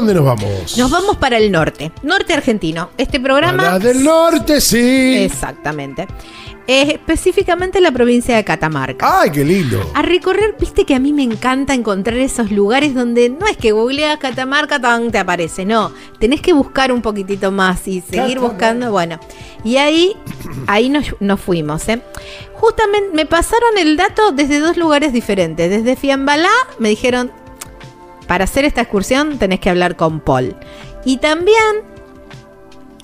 ¿Dónde nos vamos? Nos vamos para el norte, norte argentino. Este programa... La del norte, sí. Exactamente. Eh, específicamente la provincia de Catamarca. Ay, qué lindo. A recorrer, viste que a mí me encanta encontrar esos lugares donde no es que googleas Catamarca, tan te aparece, no. Tenés que buscar un poquitito más y seguir buscando, bueno. Y ahí, ahí nos, nos fuimos, ¿eh? Justamente me pasaron el dato desde dos lugares diferentes. Desde Fiambalá me dijeron, para hacer esta excursión tenés que hablar con Paul. Y también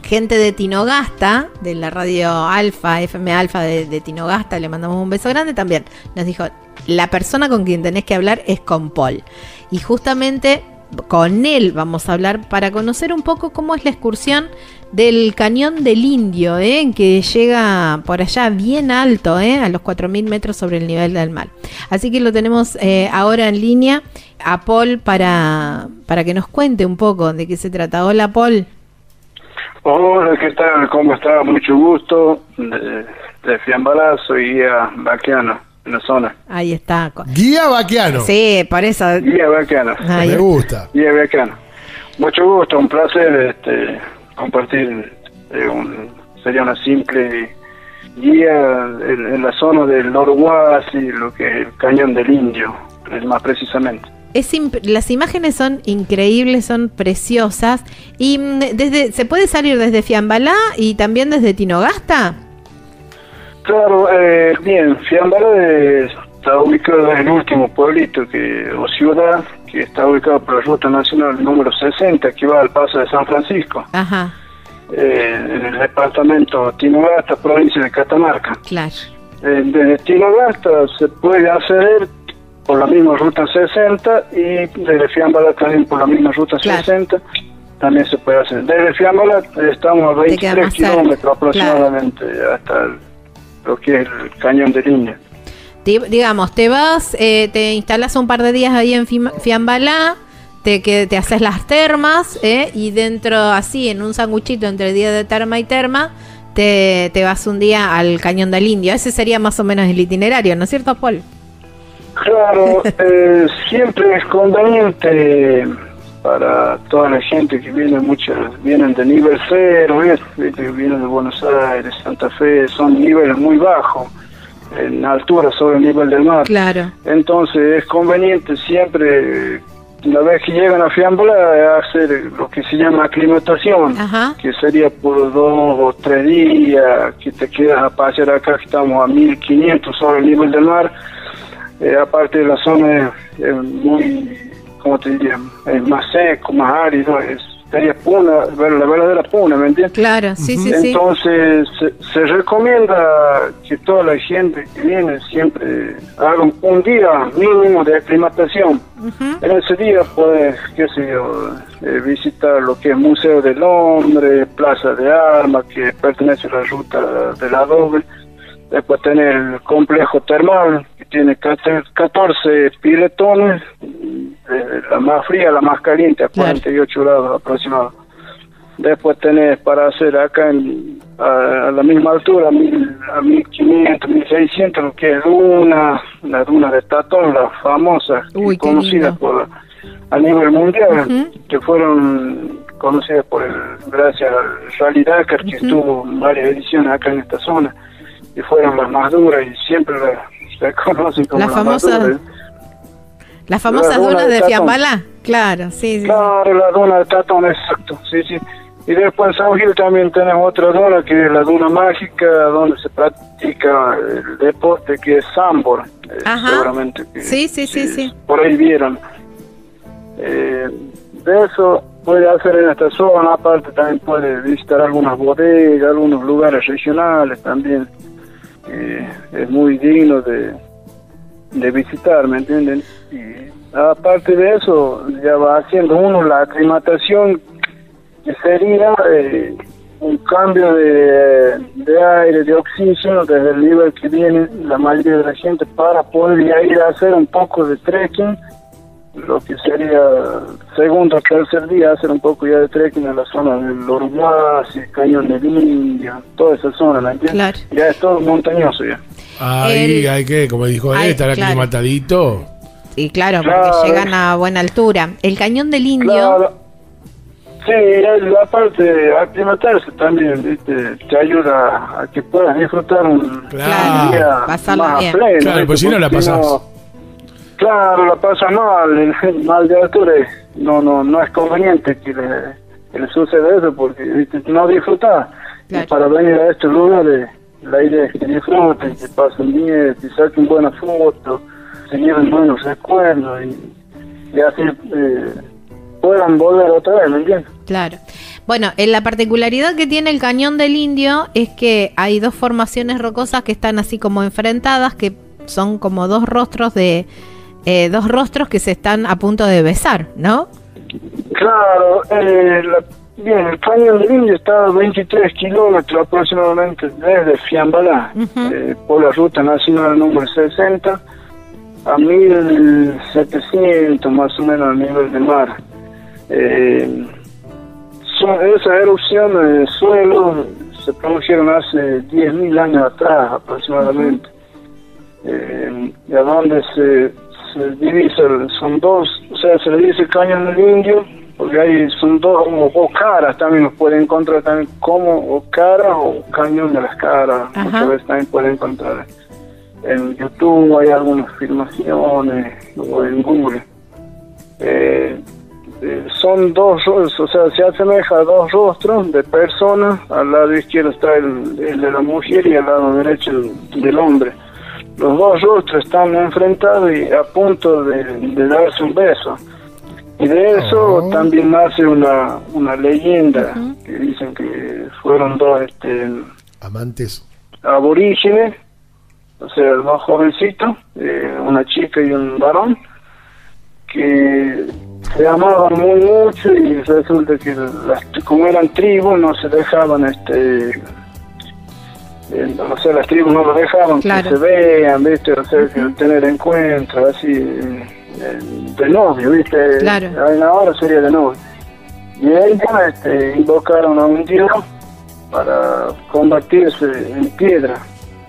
gente de Tinogasta, de la radio Alfa, FM Alfa de, de, Tinogasta, le mandamos un beso grande también. Nos dijo, la persona con quien tenés que hablar es con Paul. Y justamente con él vamos a hablar para conocer un poco cómo es la excursión del cañón del Indio, ¿eh? que llega por allá bien alto, ¿eh? a los 4.000 metros sobre el nivel del mar. Así que lo tenemos eh, ahora en línea a Paul para, para que nos cuente un poco de qué se trata. Hola Paul. Hola, ¿qué tal? ¿Cómo está? Mucho gusto. De, de Fiambalá, soy guía vaquiano en la zona. Ahí está. Guía vaquiano. Sí, por eso. Guía vaquiano. Ahí Me gusta. Guía vaquiano. Mucho gusto, un placer este, compartir eh, un, sería una simple guía en, en la zona del Norohuasi, lo que es el Cañón del Indio, más precisamente. Es las imágenes son increíbles, son preciosas. ¿Y desde se puede salir desde Fiambalá y también desde Tinogasta? Claro, eh, bien, Fiambalá está ubicado en el último pueblito que, o ciudad que está ubicado por la Ruta Nacional número 60 que va al paso de San Francisco. Ajá. Eh, en el departamento Tinogasta, provincia de Catamarca. Claro. Eh, desde Tinogasta se puede acceder por la misma ruta 60 y desde Fiambala también por la misma ruta claro. 60 también se puede hacer. Desde Fiambala estamos a 23 kilómetros aproximadamente claro. hasta el, lo que es el cañón de línea. digamos, te vas, eh, te instalas un par de días ahí en Fiambalá, te, que, te haces las termas eh, y dentro así, en un sanguchito entre día de terma y terma, te, te vas un día al cañón del Indio. Ese sería más o menos el itinerario, ¿no es cierto, Paul? Claro, eh, siempre es conveniente para toda la gente que viene, muchas vienen de nivel cero, vienen de Buenos Aires, Santa Fe, son niveles muy bajos, en altura sobre el nivel del mar. Claro. Entonces es conveniente siempre, una vez que llegan a Fiambola, hacer lo que se llama aclimatación, Ajá. que sería por dos o tres días, que te quedas a pasear acá, que estamos a 1500 sobre el nivel del mar eh, aparte de la zona es, es, muy, como te diría, es más seco, más árido, es, sería puna, la verdadera puna, ¿me entiendes? Claro, sí, sí, sí. Entonces se, se, recomienda que toda la gente que viene siempre haga un, un día mínimo de aclimatación. Uh -huh. En ese día puedes, qué sé yo, eh, visitar lo que es Museo del Hombre, Plaza de Armas, que pertenece a la ruta de la doble después tener el complejo termal tiene 14 piletones eh, la más fría la más caliente a 48 claro. grados aproximadamente después tenés para hacer acá en, a, a, la misma altura mil, a 1500 1600 lo que es duna la duna de Tatón la famosa Uy, conocida por a nivel mundial uh -huh. que fueron conocidas por el gracias al Rally Dakar que uh -huh. estuvo varias ediciones acá en esta zona y fueron las más duras y siempre se conocen como la las famosa, famosas duna dunas de. Fiambala. Claro, sí, sí. Claro, la duna de Tatón, exacto, sí, sí. Y después en San Gil también tenemos otra duna que es la duna mágica, donde se practica el deporte que es Sambor. eh, seguramente que Sí, sí, sí, sí. por ahí vieron. Eh, de eso puede hacer en esta zona, aparte también puede visitar algunas bodegas, algunos lugares regionales también. Eh, es muy digno de, de visitar, ¿me entienden? Y aparte de eso, ya va haciendo uno la aclimatación, que sería eh, un cambio de, de aire, de oxígeno desde el nivel que viene la mayoría de la gente para poder ir a hacer un poco de trekking lo que sería segundo o tercer día hacer un poco ya de trekking en la zona del Uruguay, Cañón del Indio, toda esa zona, ¿la entiendes? Claro. Ya es todo montañoso ya. Ahí El- hay que, como dijo él, estar claro. aclimatadito. Y claro, Claro. porque llegan a buena altura. El cañón del Indio, Claro. Sí, la parte de aclimatarse también, ¿viste? Te ayuda a que puedas disfrutar un Claro. día Pasarlo más bien. pleno, Claro, ¿viste? pues si no la pasás. Claro, la pasas mal, el, mal de altura no, no, no es conveniente que le, que le suceda eso porque no disfrutas. Claro. Y para venir a estos lugares, la idea es que disfruten, que pasen bien, que saquen buenas fotos, se lleven buenos recuerdos y, y así eh, puedan volver otra vez, ¿me entiendes? claro. Bueno, en la particularidad que tiene el cañón del Indio es que hay dos formaciones rocosas que están así como enfrentadas, que son como dos rostros de eh, dos rostros que se están a punto de besar, ¿no? Claro, eh, la- bien, el cañón del Indio está a 23 kilómetros aproximadamente desde Fiambalá, eh, por la ruta nacional número 60, a 1700 más o menos al nivel del mar. Eh, son, esas erupciones de suelo se produjeron hace 10.000 años atrás aproximadamente. Eh, y a donde se, se divisa, son dos, o sea, se le dice cañón del indio, porque ahí son dos, o, o caras también los pueden encontrar también como o cara o cañón de las caras, Ajá. muchas veces también pueden encontrar. En YouTube hay algunas filmaciones, o en Google. Eh, eh, son dos rostros, o sea, se asemeja a dos rostros de personas. Al lado izquierdo está el, el de la mujer y al lado derecho el del hombre. Los dos rostros están enfrentados y a punto de, de darse un beso. Y de eso Oh. también nace una, una leyenda que dicen que fueron dos este, Amantes. aborígenes, o sea, dos jovencitos, eh, una chica y un varón, que se amaban muy mucho y resulta que las, como eran tribus no se dejaban este eh, o sea las tribus no lo dejaban Claro. que se vean viste o sea que tener encuentros así eh, de novio viste Claro. en ahora sería de novio y ellos este, invocaron a un dios para convertirse en piedra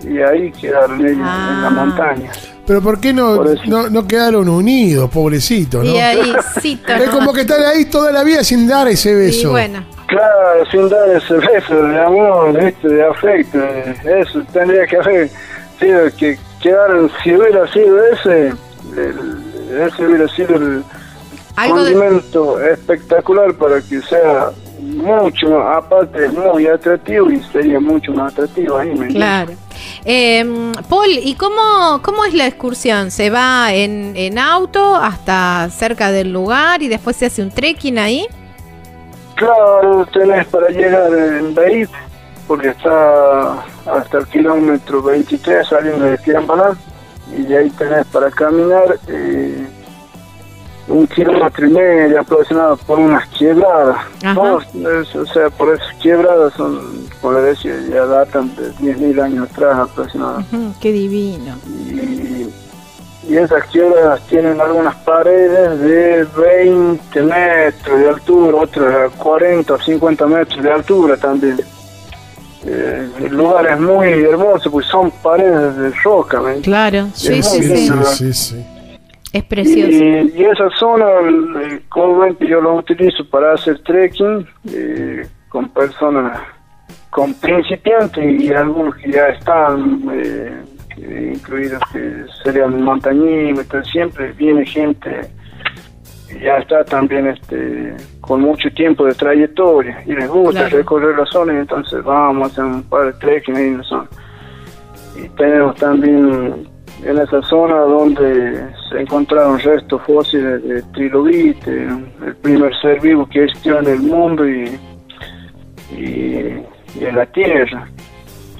y ahí quedaron ellos en Ah. la montaña Pero ¿por qué no, Por no, no quedaron unidos, pobrecitos, no? Y ahí, sí, Es como que están ahí toda la vida sin dar ese Y beso. bueno, Claro, sin dar ese beso de amor, ¿viste? de afecto, eh, eso tendría que haber sido que quedaron, si hubiera sido ese, el- ese hubiera sido el de, condimento espectacular para que sea mucho más, aparte muy atractivo y sería mucho más atractivo ahí, ¿me? Claro. Eh, Paul, ¿y cómo, cómo es la excursión? ¿Se va en, en auto hasta cerca del lugar y después se hace un trekking ahí? Claro, tenés para llegar en Beirut, porque está hasta el kilómetro 23 saliendo de Fiambalá, y de ahí tenés para caminar eh, un kilómetro y medio aproximado por unas. No, es- o sea, por esas quebradas son, le decía, ya datan de 10.000 años atrás aproximadamente. Qué divino. Y, y esas quiebras tienen algunas paredes de 20 metros de altura, otras a 40 o 50 metros de altura también. Eh, el lugar es muy hermoso, pues son paredes de roca. Claro, sí, Sí, sí, Sí, sí. Es precioso. Y, y esa zona, el- yo lo utilizo para hacer trekking eh, con personas, con principiantes y algunos que ya están eh, incluidos que serían montañistas, siempre viene gente ya está también este con mucho tiempo de trayectoria y les gusta Claro. recorrer la zona y entonces vamos a hacer un par de trekking ahí en la zona. Y tenemos también en esa zona donde se encontraron restos fósiles de trilobite, el primer ser vivo que existió en el mundo y, y, y en la tierra.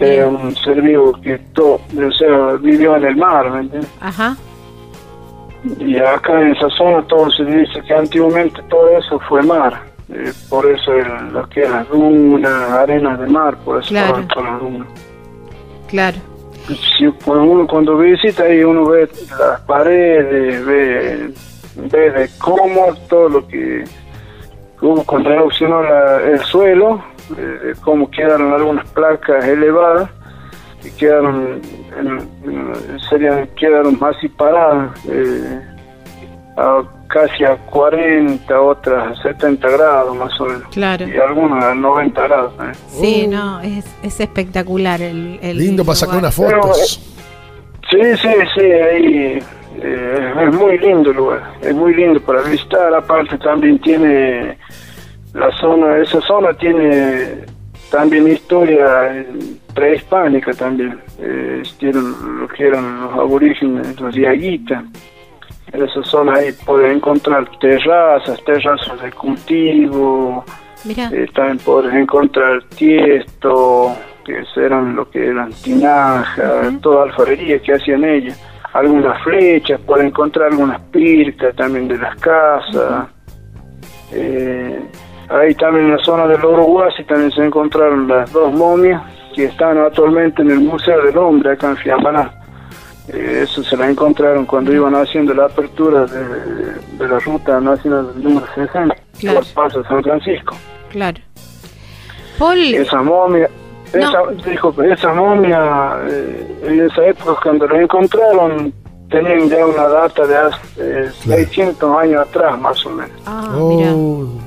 Era un ser vivo que to- o sea, vivió en el mar, ¿me entiendes? Ajá. Y acá en esa zona todo se dice que antiguamente todo eso fue mar. Eh, por eso el- lo que las dunas, arenas de mar, por eso Claro. las dunas. Claro. Si cuando uno cuando visita ahí uno ve las paredes, ve ve de cómo todo lo que hubo cuando erupcionó el suelo, de cómo quedaron algunas placas elevadas y quedaron, en- en- serían, quedaron así paradas, eh, a casi a 40, otras a 70 grados más o menos. Claro. Y algunas a 90 grados. ¿eh? Sí, no, es, es espectacular el, el Lindo para sacar unas fotos. Sí, sí, sí, ahí eh, es muy lindo el lugar, es muy lindo para visitar, aparte también tiene la zona, esa zona tiene también historia eh, prehispánica también, eh, lo que eran los aborígenes, los diaguitas, en esa zona ahí pueden encontrar terrazas, terrazas de cultivo, eh, también podrás encontrar tiesto, que eran lo que eran tinaja, toda alfarería que hacían ellos. Algunas flechas, pueden encontrar algunas pircas también de las casas. Eh, ahí también en la zona del Uruguay también se encontraron las dos momias que están actualmente en el Museo del Hombre acá en Fiambaná. Eh, eso se la encontraron cuando iban haciendo la apertura de, de la ruta nacional número 60, Claro. por Paso San Francisco. claro. Paul, Esa momia, esa, dijo que esa momia, eh, en esa época cuando la encontraron, tenían ya una data de hace eh, Claro. 600 años atrás, más o menos. ah, mira, Oh, mira.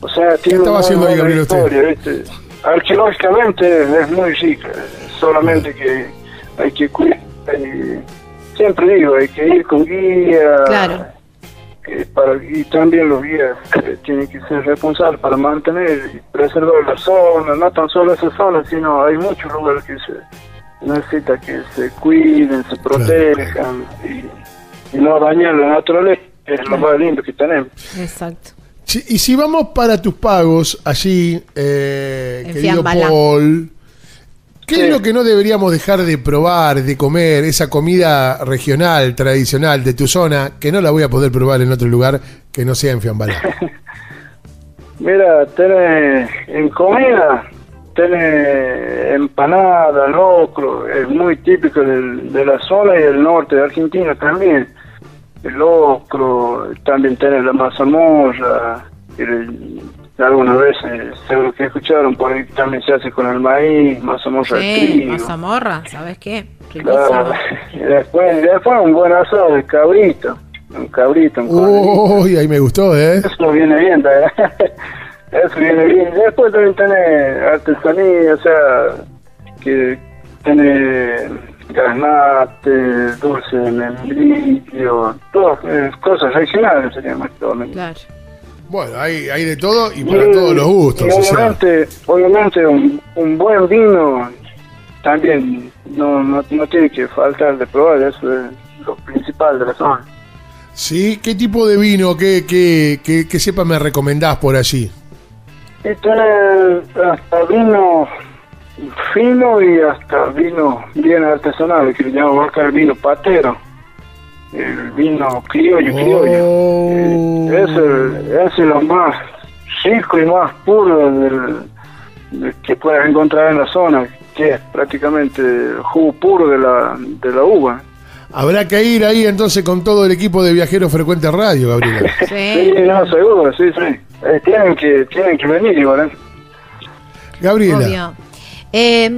O sea, tiene estaba una haciendo ahí, Gabriel, usted? historia, ¿viste? Arqueológicamente es muy rica, solamente que hay que cuidar. y siempre digo, hay que ir con guía. Claro. eh, para, y también los guías eh, tienen que ser responsables para mantener y preservar la zona, no tan solo esa zona, sino hay muchos lugares que se necesita que se cuiden, se protejan y, y no dañar la naturaleza, que es lo más lindo que tenemos. Exacto. Y si vamos para tus pagos allí, eh, En querido. Paul, ¿qué Sí. es lo que no deberíamos dejar de probar, de comer, esa comida regional, tradicional de tu zona, que no la voy a poder probar en otro lugar que no sea en Fiambalá? Mira, tenés en comida, tenés empanada, locro, es muy típico del- de la zona y del norte de Argentina también. El locro, también tenés la mazamorra, el- algunas veces, seguro que escucharon, por ahí también se hace con el maíz, mazamorra de Sí, trigo. mazamorra, ¿sabes qué? Claro. Y después, después un buen asado de cabrito, un cabrito, un. Uy, ahí me gustó, ¿eh? Eso viene bien, ¿verdad? Eso viene bien. Después también tiene artesanía, o sea, que tiene granate, dulce de membrillo, todas eh, cosas regionales serían más que todo. Claro. Bueno, hay, hay de todo y para todos los gustos. Y o sea. obviamente, obviamente un, un buen vino también no, no, no tiene que faltar de probar, eso es lo principal de la zona. Sí, ¿qué tipo de vino, qué, qué, qué, qué cepa me recomendás por allí? Y tiene hasta vino fino y hasta vino bien artesanal, que le llamamos acá el vino patero. El vino criollo, criollo. Oh. Eh, ese, ese es lo más rico y más puro del, del que puedes encontrar en la zona, que es prácticamente el jugo puro de la, de la uva. Habrá que ir ahí entonces con todo el equipo de Viajeros Frecuente Radio, Gabriela. Sí, Sí, no, seguro, sí, sí. Eh, tienen, que, tienen que venir igual, ¿eh? Gabriela, obvio. Eh,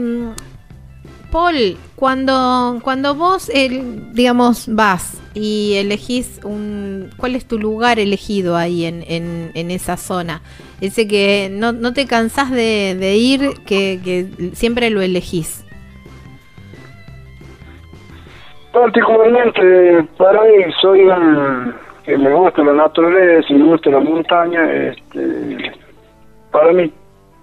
Paul, cuando, cuando vos, el, digamos, vas y elegís un... ¿Cuál es tu lugar elegido ahí en, en, en esa zona? Ese que no, no te cansás de, ir, que, que siempre lo elegís. Particularmente para mí soy un que me gusta la naturaleza y me gusta la montaña. Este, para mí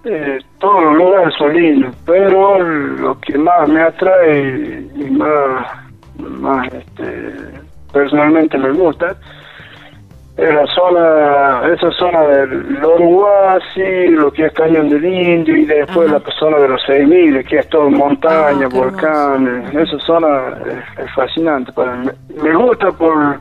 eh, todos los lugares son lindos, pero lo que más me atrae y más, más este, personalmente me gusta es la zona, esa zona del Uruguay, lo que es Cañón del Indio y después Ajá. la zona de los 6000, que es todo montaña, Ah, volcanes. Esa zona es, es fascinante para mí. Me gusta por,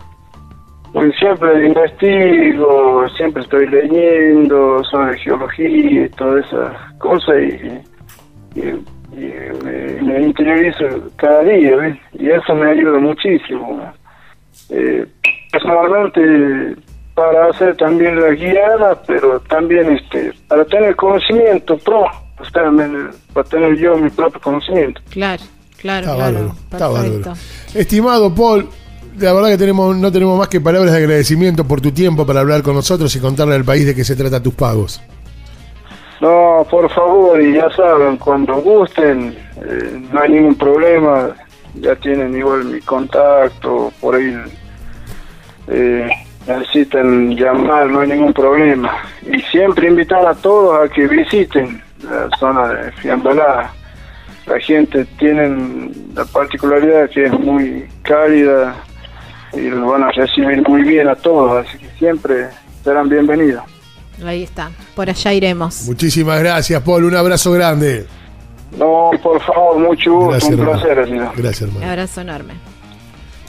siempre investigo, siempre estoy leyendo sobre geología y todas esas cosas y, y, y me, me interiorizo cada día, ¿ves? Y eso me ayuda muchísimo. Eh, personalmente para hacer también la guiada, pero también este para tener conocimiento propio, pues, para tener yo mi propio conocimiento. Claro, claro, Está claro. bárbaro, está Perfecto. bárbaro. Estimado Paul, la verdad que tenemos, no tenemos más que palabras de agradecimiento por tu tiempo para hablar con nosotros y contarle al país de qué se trata tus pagos. No, por favor, y ya saben, cuando gusten, eh, no hay ningún problema, ya tienen igual mi contacto, por ahí eh, necesitan llamar, no hay ningún problema. Y siempre invitar a todos a que visiten la zona de Fiambalá. La gente tiene la particularidad que es muy cálida y los van a recibir muy bien a todos, así que siempre serán bienvenidos. Ahí está. Por allá iremos. Muchísimas gracias, Paul. Un abrazo grande. No, por favor, mucho gusto, un hermano. placer, señor. Gracias, Un hermano. abrazo enorme.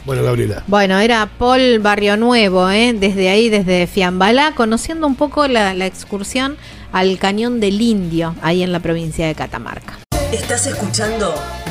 Bueno, Gabriela. Bueno, era Paul Barrio Nuevo, ¿eh? desde ahí, desde Fiambalá, conociendo un poco la, la excursión al Cañón del Indio, ahí en la provincia de Catamarca. Estás escuchando